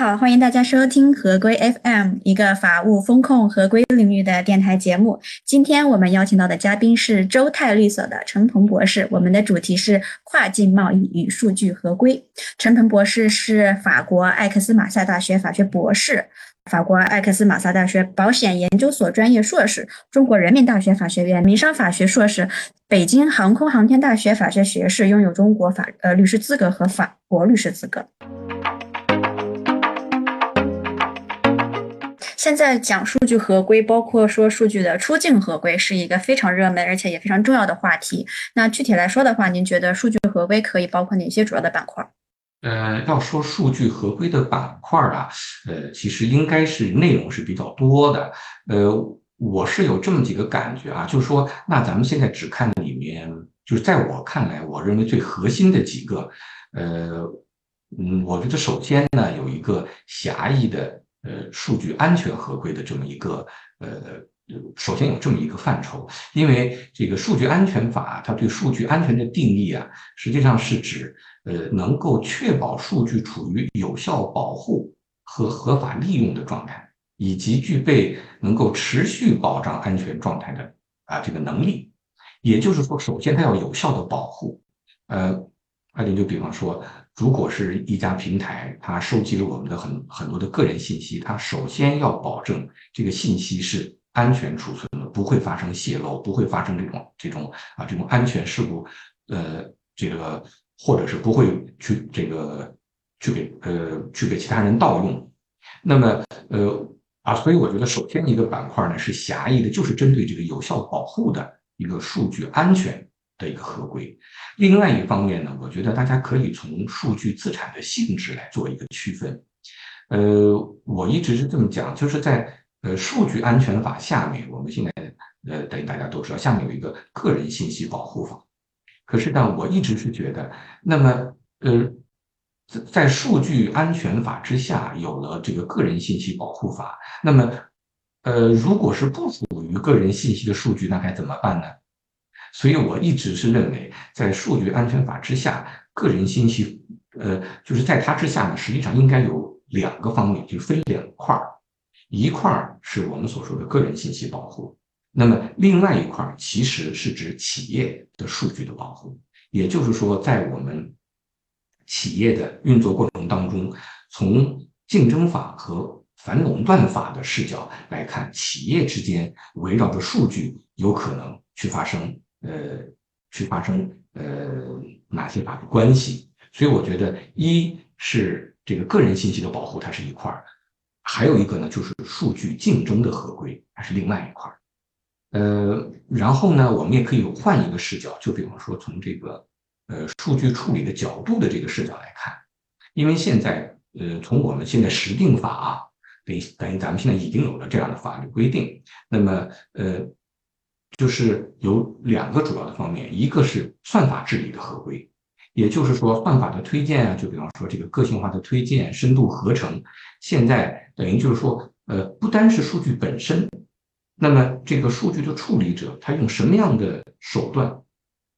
好，欢迎大家收听合规 FM，一个法务风控合规领域的电台节目。今天我们邀请到的嘉宾是周泰律所的陈鹏博士，我们的主题是跨境贸易与数据合规。陈鹏博士是法国艾克斯马萨大学法学博士，法国艾克斯马萨大学保险研究所专业硕士，中国人民大学法学院民商法学硕士，北京航空航天大学法学学士，拥有中国法呃律师资格和法国律师资格。现在讲数据合规，包括说数据的出境合规，是一个非常热门而且也非常重要的话题。那具体来说的话，您觉得数据合规可以包括哪些主要的板块？呃，要说数据合规的板块啊，呃，其实应该是内容是比较多的。呃，我是有这么几个感觉啊，就是说，那咱们现在只看里面，就是在我看来，我认为最核心的几个，呃，嗯，我觉得首先呢，有一个狭义的。呃，数据安全合规的这么一个呃，首先有这么一个范畴，因为这个数据安全法它对数据安全的定义啊，实际上是指呃能够确保数据处于有效保护和合法利用的状态，以及具备能够持续保障安全状态的啊这个能力。也就是说，首先它要有效的保护。呃，那你就比方说。如果是一家平台，它收集了我们的很很多的个人信息，它首先要保证这个信息是安全储存的，不会发生泄露，不会发生这种这种啊这种安全事故，呃，这个或者是不会去这个去给呃去给其他人盗用。那么呃啊，所以我觉得首先一个板块呢是狭义的，就是针对这个有效保护的一个数据安全。的一个合规，另外一方面呢，我觉得大家可以从数据资产的性质来做一个区分。呃，我一直是这么讲，就是在呃数据安全法下面，我们现在呃等于大家都知道，下面有一个个人信息保护法。可是呢，我一直是觉得，那么呃在在数据安全法之下有了这个个人信息保护法，那么呃如果是不属于个人信息的数据，那该怎么办呢？所以我一直是认为，在数据安全法之下，个人信息，呃，就是在它之下呢，实际上应该有两个方面，就分两块儿，一块儿是我们所说的个人信息保护，那么另外一块儿其实是指企业的数据的保护。也就是说，在我们企业的运作过程当中，从竞争法和反垄断法的视角来看，企业之间围绕着数据有可能去发生。呃，去发生呃哪些法律关系？所以我觉得，一是这个个人信息的保护，它是一块儿；还有一个呢，就是数据竞争的合规，它是另外一块儿。呃，然后呢，我们也可以换一个视角，就比方说从这个呃数据处理的角度的这个视角来看，因为现在呃从我们现在实定法等等于咱们现在已经有了这样的法律规定，那么呃。就是有两个主要的方面，一个是算法治理的合规，也就是说算法的推荐啊，就比方说这个个性化的推荐、深度合成，现在等于就是说，呃，不单是数据本身，那么这个数据的处理者他用什么样的手段，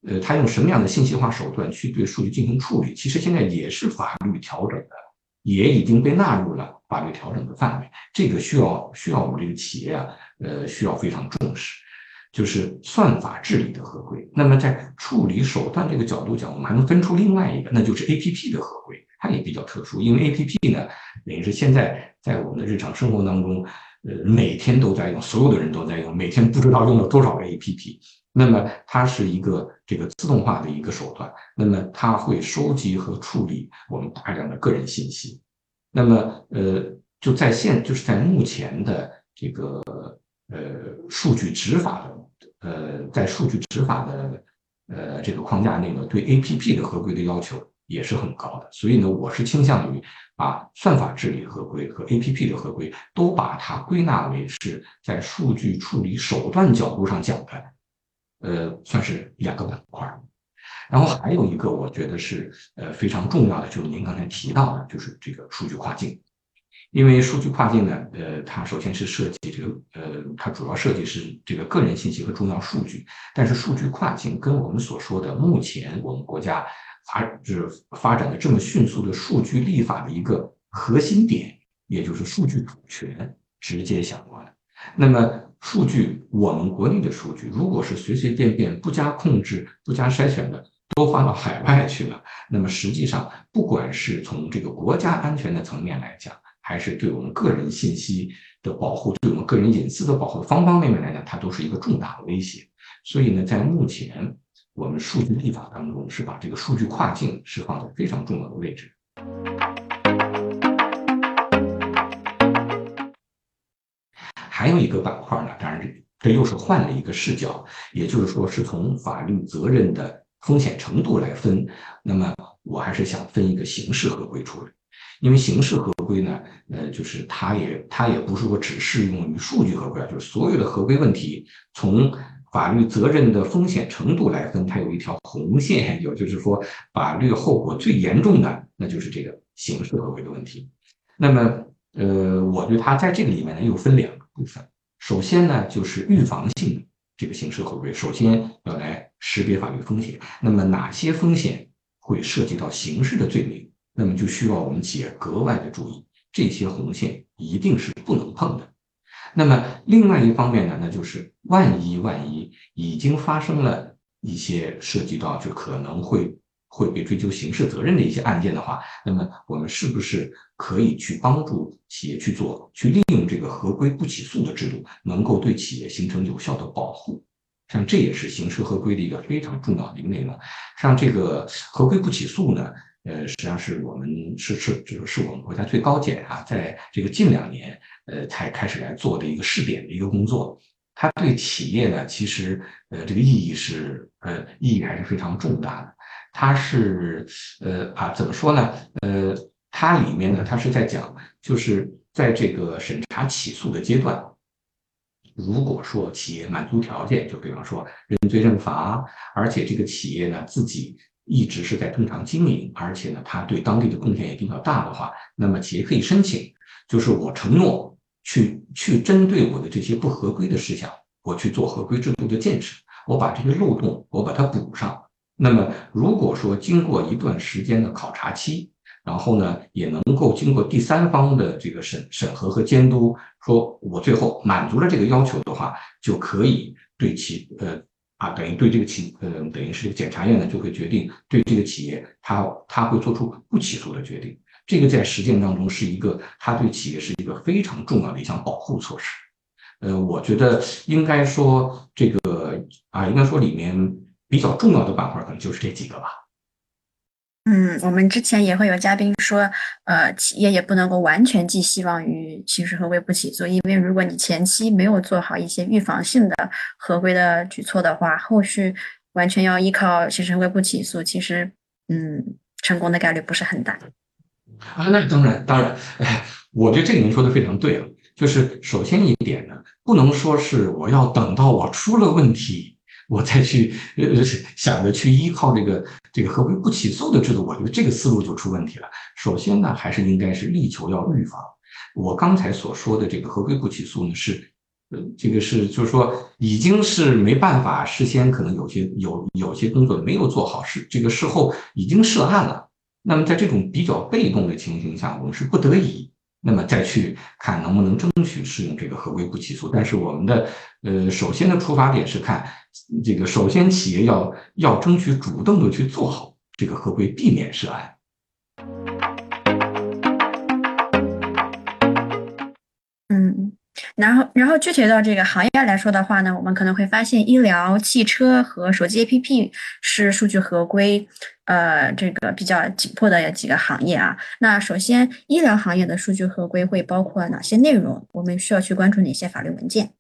呃，他用什么样的信息化手段去对数据进行处理，其实现在也是法律调整的，也已经被纳入了法律调整的范围，这个需要需要我们这个企业啊，呃，需要非常重视。就是算法治理的合规。那么在处理手段这个角度讲，我们还能分出另外一个，那就是 A P P 的合规，它也比较特殊。因为 A P P 呢，等于是现在在我们的日常生活当中，呃，每天都在用，所有的人都在用，每天不知道用了多少个 A P P。那么它是一个这个自动化的一个手段，那么它会收集和处理我们大量的个人信息。那么呃，就在现就是在目前的这个呃数据执法的。呃，在数据执法的呃这个框架内呢，对 A P P 的合规的要求也是很高的。所以呢，我是倾向于把算法治理合规和 A P P 的合规都把它归纳为是在数据处理手段角度上讲的，呃，算是两个板块。然后还有一个，我觉得是呃非常重要的，就是您刚才提到的，就是这个数据跨境。因为数据跨境呢，呃，它首先是涉及这个，呃，它主要涉及是这个个人信息和重要数据。但是数据跨境跟我们所说的目前我们国家发就是发展的这么迅速的数据立法的一个核心点，也就是数据主权直接相关。那么，数据我们国内的数据，如果是随随便便、不加控制、不加筛选的，都发到海外去了，那么实际上，不管是从这个国家安全的层面来讲，还是对我们个人信息的保护、对我们个人隐私的保护，方方面面来讲，它都是一个重大的威胁。所以呢，在目前我们数据立法当中，是把这个数据跨境是放在非常重要的位置。还有一个板块呢，当然这这又是换了一个视角，也就是说是从法律责任的风险程度来分。那么我还是想分一个刑事合规处理，因为刑事合规呢，呃，就是它也它也不是说只适用于数据合规啊，就是所有的合规问题从法律责任的风险程度来分，它有一条红线，也就是说法律后果最严重的，那就是这个刑事合规的问题。那么，呃，我觉得它在这个里面呢又分两个。部分，首先呢，就是预防性这个刑事合规，首先要来识别法律风险。那么哪些风险会涉及到刑事的罪名？那么就需要我们企业格外的注意，这些红线一定是不能碰的。那么另外一方面呢，那就是万一万一已经发生了一些涉及到就可能会。会被追究刑事责任的一些案件的话，那么我们是不是可以去帮助企业去做，去利用这个合规不起诉的制度，能够对企业形成有效的保护？像这也是刑事合规的一个非常重要的一个内容。像这个合规不起诉呢，呃，实际上是我们是是就是是我们国家最高检啊，在这个近两年呃才开始来做的一个试点的一个工作。它对企业呢，其实呃这个意义是呃意义还是非常重大的。它是呃啊怎么说呢？呃，它里面呢，它是在讲，就是在这个审查起诉的阶段，如果说企业满足条件，就比方说认罪认罚，而且这个企业呢自己一直是在正常经营，而且呢它对当地的贡献也比较大的话，那么企业可以申请，就是我承诺去去针对我的这些不合规的事项，我去做合规制度的建设，我把这些漏洞我把它补上。那么，如果说经过一段时间的考察期，然后呢，也能够经过第三方的这个审审核和监督，说我最后满足了这个要求的话，就可以对其呃啊，等于对这个企呃，等于是检察院呢就会决定对这个企业，他他会做出不起诉的决定。这个在实践当中是一个，他对企业是一个非常重要的一项保护措施。呃，我觉得应该说这个啊，应该说里面。比较重要的板块可能就是这几个吧。嗯，我们之前也会有嘉宾说，呃，企业也不能够完全寄希望于刑事合规不起诉，因为如果你前期没有做好一些预防性的合规的举措的话，后续完全要依靠刑事合规不起诉，其实，嗯，成功的概率不是很大。啊，那当然，当然，哎，我觉得这个您说的非常对啊。就是首先一点呢，不能说是我要等到我出了问题。我再去呃想着去依靠这个这个合规不起诉的制度，我觉得这个思路就出问题了。首先呢，还是应该是力求要预防。我刚才所说的这个合规不起诉呢，是呃这个是就是说已经是没办法，事先可能有些有有些工作没有做好，事这个事后已经涉案了。那么在这种比较被动的情形下，我们是不得已。那么再去看能不能争取适用这个合规不起诉，但是我们的呃首先的出发点是看这个，首先企业要要争取主动的去做好这个合规，避免涉案。嗯，然后然后具体到这个行业来说的话呢，我们可能会发现医疗、汽车和手机 APP 是数据合规。呃，这个比较紧迫的几个行业啊，那首先医疗行业的数据合规会包括哪些内容？我们需要去关注哪些法律文件？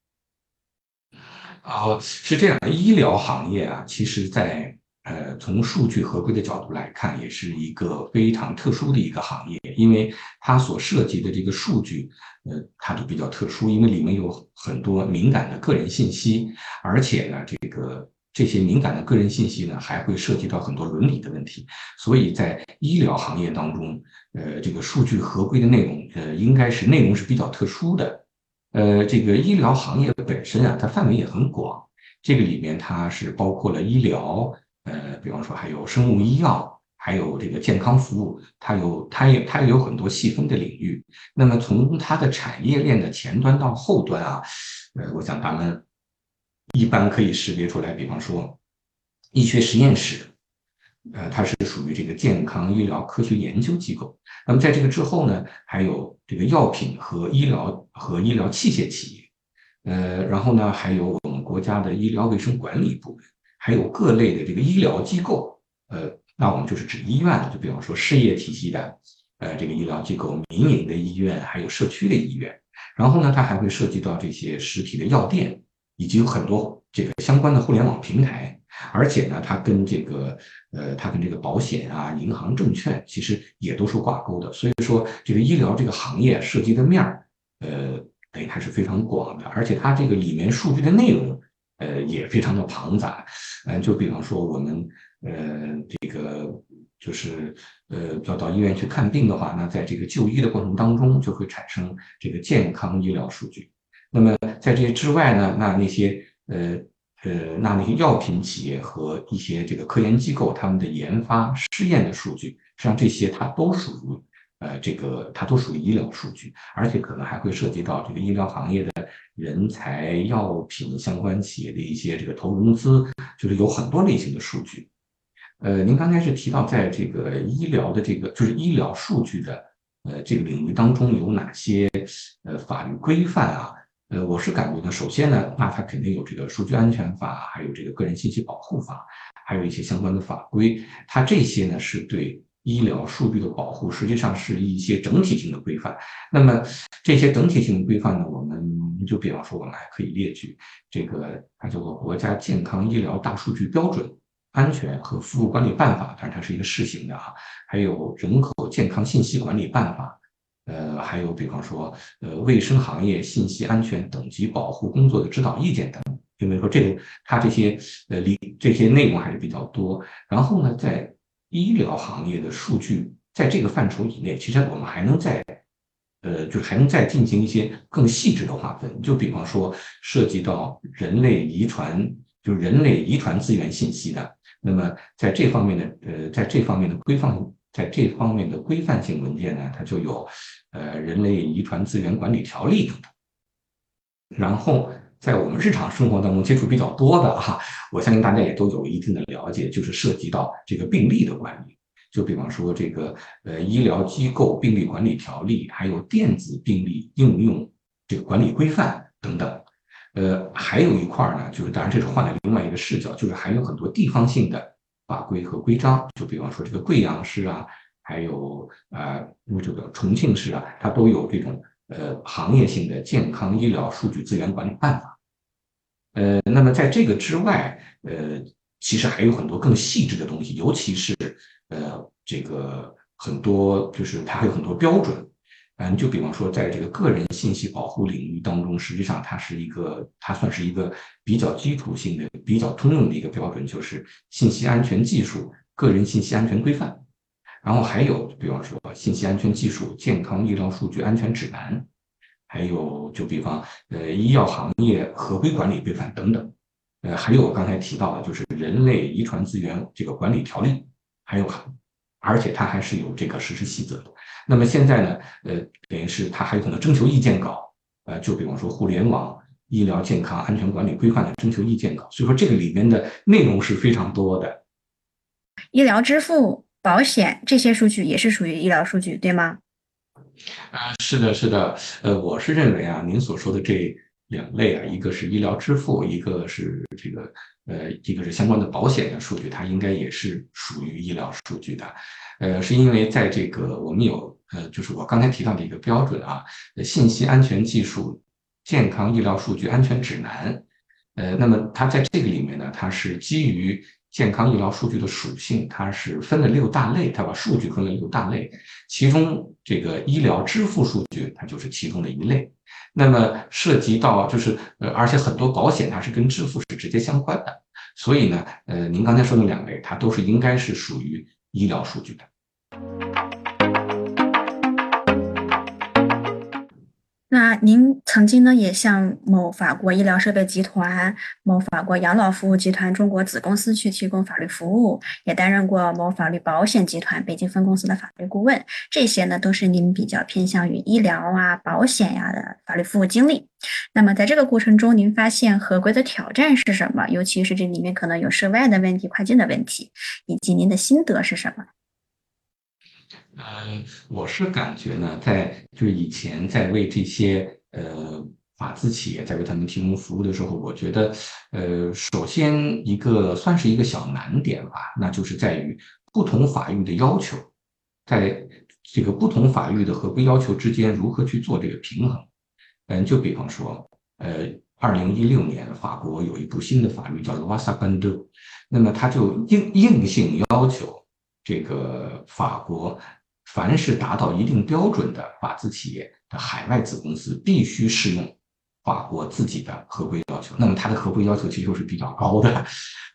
哦，是这样的，医疗行业啊，其实在呃从数据合规的角度来看，也是一个非常特殊的一个行业，因为它所涉及的这个数据，呃，它就比较特殊，因为里面有很多敏感的个人信息，而且呢，这个。这些敏感的个人信息呢，还会涉及到很多伦理的问题，所以在医疗行业当中，呃，这个数据合规的内容，呃，应该是内容是比较特殊的。呃，这个医疗行业本身啊，它范围也很广，这个里面它是包括了医疗，呃，比方说还有生物医药，还有这个健康服务，它有它也它也有很多细分的领域。那么从它的产业链的前端到后端啊，呃，我想咱们一般可以识别出来，比方说医学实验室，呃，它是属于这个健康医疗科学研究机构。那么在这个之后呢，还有这个药品和医疗和医疗器械企业，呃，然后呢，还有我们国家的医疗卫生管理部门，还有各类的这个医疗机构，呃。那我们就是指医院，就比方说事业体系的，呃，这个医疗机构、民营的医院，还有社区的医院。然后呢，它还会涉及到这些实体的药店，以及有很多这个相关的互联网平台。而且呢，它跟这个，呃，它跟这个保险啊、银行、证券其实也都是挂钩的。所以说，这个医疗这个行业涉及的面儿，呃，等于还是非常广的。而且它这个里面数据的内容，呃，也非常的庞杂。嗯，就比方说我们。呃，这个就是呃，要到医院去看病的话，那在这个就医的过程当中，就会产生这个健康医疗数据。那么在这些之外呢，那那些呃呃，那那些药品企业和一些这个科研机构他们的研发试验的数据，实际上这些它都属于呃这个它都属于医疗数据，而且可能还会涉及到这个医疗行业的人才、药品相关企业的一些这个投融资，就是有很多类型的数据。呃，您刚才是提到在这个医疗的这个就是医疗数据的呃这个领域当中有哪些呃法律规范啊？呃，我是感觉呢，首先呢，那它肯定有这个数据安全法，还有这个个人信息保护法，还有一些相关的法规。它这些呢是对医疗数据的保护，实际上是一些整体性的规范。那么这些整体性的规范呢，我们就比方说我们还可以列举这个，它叫做国家健康医疗大数据标准。安全和服务管理办法，当然它是一个试行的哈，还有人口健康信息管理办法，呃，还有比方说呃卫生行业信息安全等级保护工作的指导意见等，就比如说这个它这些呃里这些内容还是比较多。然后呢，在医疗行业的数据在这个范畴以内，其实我们还能再呃就还能再进行一些更细致的划分，就比方说涉及到人类遗传，就人类遗传资源信息的。那么在这方面的呃，在这方面的规范，在这方面的规范性文件呢，它就有呃《人类遗传资源管理条例》等等。然后在我们日常生活当中接触比较多的哈，我相信大家也都有一定的了解，就是涉及到这个病例的管理，就比方说这个呃《医疗机构病例管理条例》，还有电子病历应用这个管理规范等等。呃，还有一块呢，就是当然这是换了另外一个视角，就是还有很多地方性的法规和规章，就比方说这个贵阳市啊，还有啊，这个重庆市啊，它都有这种呃行业性的健康医疗数据资源管理办法。呃，那么在这个之外，呃，其实还有很多更细致的东西，尤其是呃这个很多就是它还有很多标准。嗯，就比方说，在这个个人信息保护领域当中，实际上它是一个，它算是一个比较基础性的、比较通用的一个标准，就是信息安全技术个人信息安全规范。然后还有，比方说信息安全技术健康医疗数据安全指南，还有就比方呃医药行业合规管理规范等等。呃，还有我刚才提到的，就是人类遗传资源这个管理条例，还有，而且它还是有这个实施细则的。那么现在呢，呃，等于是它还有可能征求意见稿，呃，就比方说互联网医疗健康安全管理规范的征求意见稿，所以说这个里面的内容是非常多的。医疗支付、保险这些数据也是属于医疗数据，对吗？啊，是的，是的，呃，我是认为啊，您所说的这两类啊，一个是医疗支付，一个是这个，呃，一个是相关的保险的数据，它应该也是属于医疗数据的。呃，是因为在这个我们有呃，就是我刚才提到的一个标准啊，信息安全技术健康医疗数据安全指南，呃，那么它在这个里面呢，它是基于健康医疗数据的属性，它是分了六大类，它把数据分了六大类，其中这个医疗支付数据它就是其中的一类，那么涉及到就是呃，而且很多保险它是跟支付是直接相关的，所以呢，呃，您刚才说的两类，它都是应该是属于医疗数据的。那您曾经呢，也向某法国医疗设备集团、某法国养老服务集团中国子公司去提供法律服务，也担任过某法律保险集团北京分公司的法律顾问。这些呢，都是您比较偏向于医疗啊、保险呀的法律服务经历。那么在这个过程中，您发现合规的挑战是什么？尤其是这里面可能有涉外的问题、跨境的问题，以及您的心得是什么？呃，我是感觉呢，在就以前在为这些呃法资企业在为他们提供服务的时候，我觉得，呃，首先一个算是一个小难点吧，那就是在于不同法律的要求，在这个不同法律的合规要求之间如何去做这个平衡。嗯，就比方说，呃，二零一六年法国有一部新的法律叫《瓦萨班德》，那么它就硬硬性要求这个法国。凡是达到一定标准的法资企业的海外子公司，必须适用法国自己的合规要求。那么它的合规要求其实是比较高的，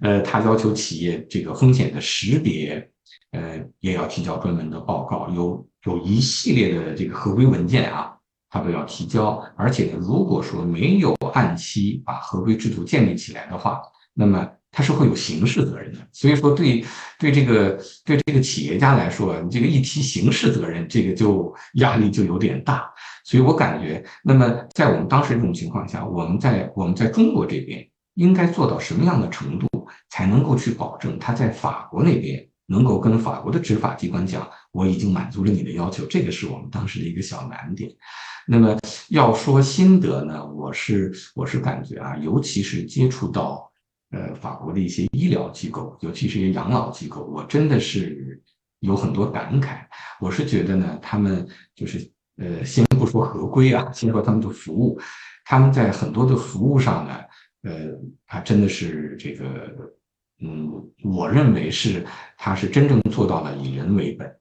呃，它要求企业这个风险的识别，呃，也要提交专门的报告，有有一系列的这个合规文件啊，它都要提交。而且呢，如果说没有按期把合规制度建立起来的话，那么。它是会有刑事责任的，所以说对对这个对这个企业家来说，你这个一提刑事责任，这个就压力就有点大。所以我感觉，那么在我们当时这种情况下，我们在我们在中国这边应该做到什么样的程度，才能够去保证他在法国那边能够跟法国的执法机关讲，我已经满足了你的要求，这个是我们当时的一个小难点。那么要说心得呢，我是我是感觉啊，尤其是接触到。呃，法国的一些医疗机构，尤其是一些养老机构，我真的是有很多感慨。我是觉得呢，他们就是呃，先不说合规啊，先说他们的服务，他们在很多的服务上呢，呃，他真的是这个，嗯，我认为是他是真正做到了以人为本。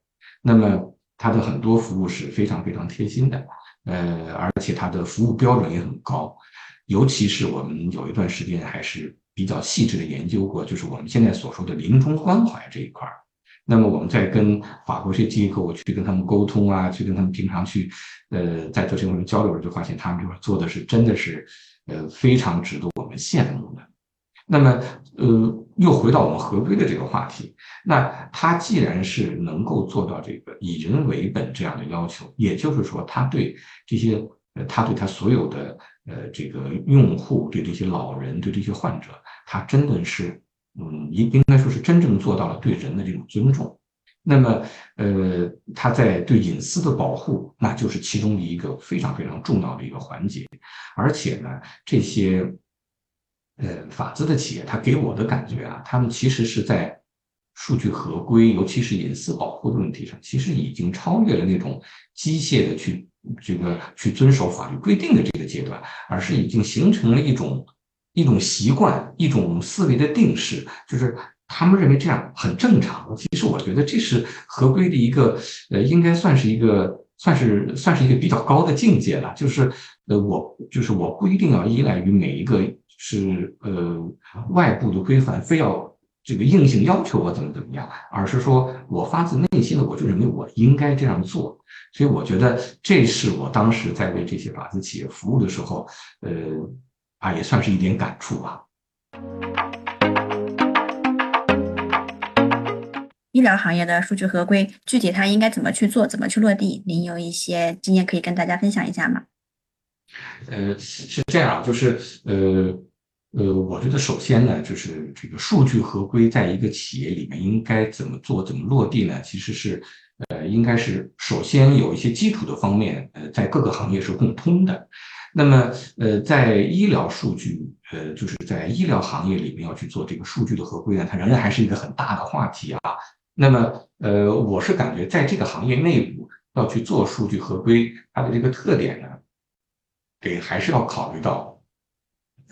那么他的很多服务是非常非常贴心的，呃，而且他的服务标准也很高，尤其是我们有一段时间还是。比较细致的研究过，就是我们现在所说的临终关怀这一块儿。那么我们在跟法国这些机构去跟他们沟通啊，去跟他们平常去，呃，在做这种交流时，就发现他们这块做的是真的是，呃，非常值得我们羡慕的。那么，呃，又回到我们合规的这个话题，那他既然是能够做到这个以人为本这样的要求，也就是说，他对这些，呃，他对他所有的。呃，这个用户对这些老人，对这些患者，他真的是，嗯，应应该说是真正做到了对人的这种尊重。那么，呃，他在对隐私的保护，那就是其中的一个非常非常重要的一个环节。而且呢，这些，呃，法资的企业，他给我的感觉啊，他们其实是在数据合规，尤其是隐私保护的问题上，其实已经超越了那种机械的去。这个去遵守法律规定的这个阶段，而是已经形成了一种一种习惯，一种思维的定式，就是他们认为这样很正常。其实我觉得这是合规的一个，呃，应该算是一个，算是算是一个比较高的境界了。就是呃，我就是我不一定要依赖于每一个是呃外部的规范，非要这个硬性要求我怎么怎么样，而是说我发自内心的我就认为我应该这样做。所以我觉得这是我当时在为这些法资企业服务的时候，呃，啊，也算是一点感触吧。医疗行业的数据合规，具体它应该怎么去做，怎么去落地？您有一些经验可以跟大家分享一下吗？呃，是这样，就是呃呃，我觉得首先呢，就是这个数据合规在一个企业里面应该怎么做，怎么落地呢？其实是。呃，应该是首先有一些基础的方面，呃，在各个行业是共通的。那么，呃，在医疗数据，呃，就是在医疗行业里面要去做这个数据的合规呢，它仍然还是一个很大的话题啊。那么，呃，我是感觉在这个行业内部要去做数据合规，它的这个特点呢，得还是要考虑到，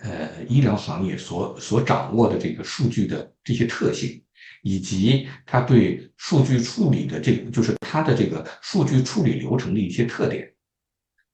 呃，医疗行业所所掌握的这个数据的这些特性。以及它对数据处理的这，就是它的这个数据处理流程的一些特点。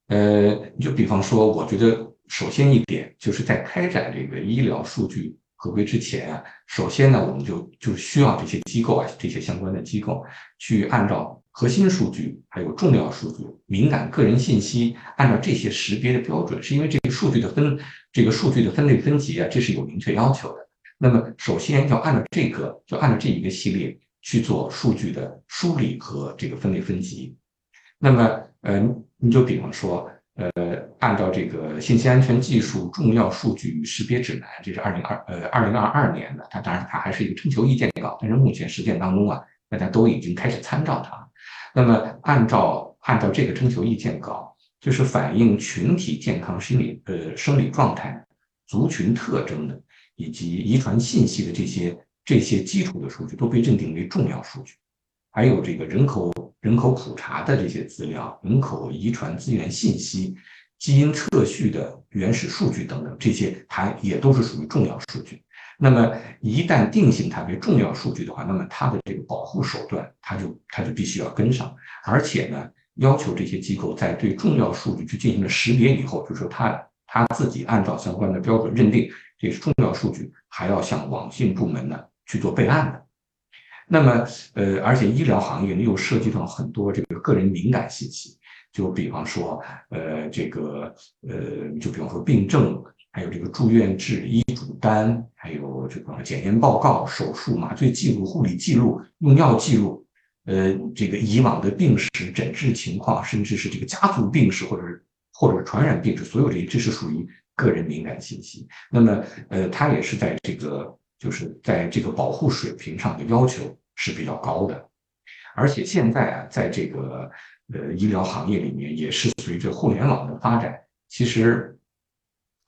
呃，你就比方说，我觉得首先一点就是在开展这个医疗数据合规之前啊，首先呢，我们就就需要这些机构啊，这些相关的机构去按照核心数据、还有重要数据、敏感个人信息，按照这些识别的标准，是因为这个数据的分这个数据的分类分级啊，这是有明确要求的。那么首先要按照这个，就按照这一个系列去做数据的梳理和这个分类分级。那么，呃，你就比方说。呃，按照这个信息安全技术重要数据识别指南，这是二零二呃二零二二年的，它当然它还是一个征求意见稿，但是目前实践当中啊，大家都已经开始参照它。那么按照按照这个征求意见稿，就是反映群体健康心理呃生理状态、族群特征的以及遗传信息的这些这些基础的数据都被认定为重要数据，还有这个人口。人口普查的这些资料、人口遗传资源信息、基因测序的原始数据等等，这些还也都是属于重要数据。那么一旦定性它为重要数据的话，那么它的这个保护手段，它就它就必须要跟上。而且呢，要求这些机构在对重要数据去进行了识别以后，就是说它它自己按照相关的标准认定这是重要数据，还要向网信部门呢去做备案的。那么，呃，而且医疗行业呢又涉及到很多这个个人敏感信息，就比方说，呃，这个，呃，就比方说病症，还有这个住院治医嘱单，还有这个检验报告、手术麻醉记录、护理记录、用药记录，呃，这个以往的病史、诊治情况，甚至是这个家族病史或者或者传染病史，所有这些，这是属于个人敏感信息。那么，呃，它也是在这个就是在这个保护水平上的要求。是比较高的，而且现在啊，在这个呃医疗行业里面，也是随着互联网的发展，其实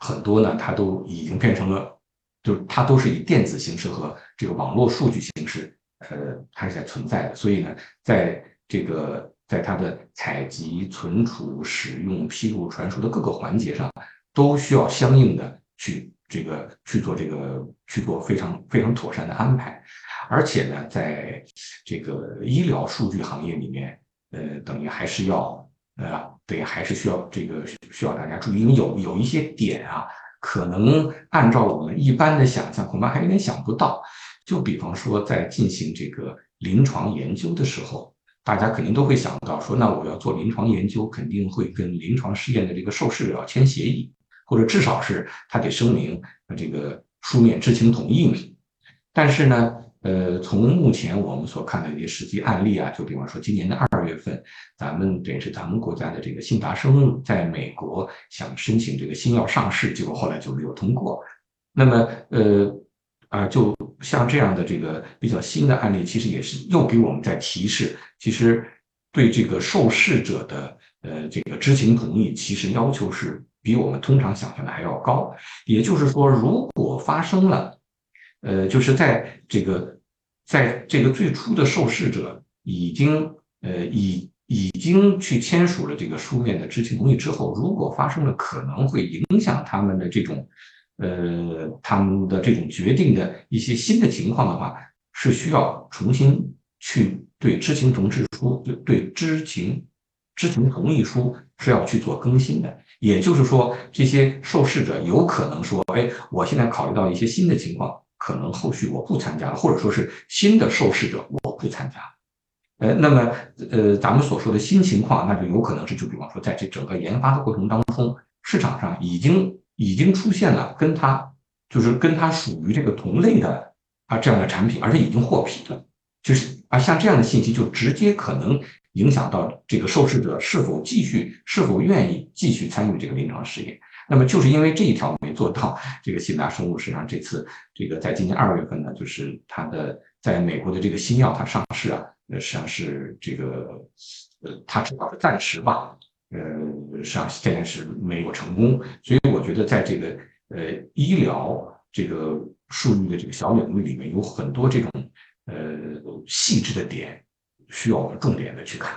很多呢，它都已经变成了，就它都是以电子形式和这个网络数据形式，呃，它是在存在的。所以呢，在这个在它的采集、存储、使用、披露、传输的各个环节上，都需要相应的去这个去做这个去做非常非常妥善的安排。而且呢，在这个医疗数据行业里面，呃，等于还是要，呃，对，还是需要这个需要大家注意，因为有有一些点啊，可能按照我们一般的想象，恐怕还有点想不到。就比方说，在进行这个临床研究的时候，大家肯定都会想到说，那我要做临床研究，肯定会跟临床试验的这个受试者签协议，或者至少是他得声明这个书面知情同意。但是呢？呃，从目前我们所看的一些实际案例啊，就比方说今年的二二月份，咱们等于是咱们国家的这个信达生物在美国想申请这个新药上市，结果后来就没有通过。那么，呃，啊，就像这样的这个比较新的案例，其实也是又给我们在提示，其实对这个受试者的呃这个知情同意，其实要求是比我们通常想象的还要高。也就是说，如果发生了。呃，就是在这个，在这个最初的受试者已经呃已已经去签署了这个书面的知情同意之后，如果发生了可能会影响他们的这种呃他们的这种决定的一些新的情况的话，是需要重新去对知情同志书对对知情知情同意书是要去做更新的。也就是说，这些受试者有可能说，哎，我现在考虑到一些新的情况。可能后续我不参加了，或者说是新的受试者我不参加，呃，那么呃，咱们所说的新情况，那就有可能是就比方说，在这整个研发的过程当中，市场上已经已经出现了跟它就是跟它属于这个同类的啊这样的产品，而且已经获批了，就是啊像这样的信息就直接可能影响到这个受试者是否继续是否愿意继续参与这个临床试验。那么就是因为这一条没做到，这个信达生物实际上这次这个在今年二月份呢，就是它的在美国的这个新药它上市啊，呃实际上是这个呃它至少是暂时吧，呃实际上现在是没有成功，所以我觉得在这个呃医疗这个数据的这个小领域里面，有很多这种呃细致的点需要我们重点的去看。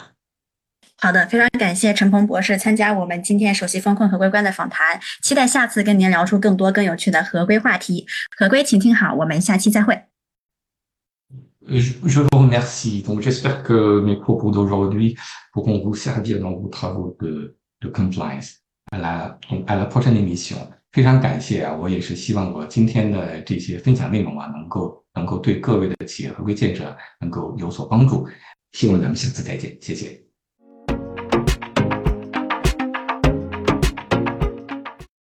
好的，非常感谢陈鹏博士参加我们今天首席风控合规官的访谈，期待下次跟您聊出更多更有趣的合规话题。合规，请听好，我们下期再会。Je vous remercie. Donc j'espère que mes propos d'aujourd'hui pourront vous servir dans vos travaux de de compliance. À la à la prochaine émission. 非常感谢啊，我也是希望我今天的这些分享内容啊，能够能够对各位的企业合规建设能够有所帮助。 希望咱们下次再见，谢谢。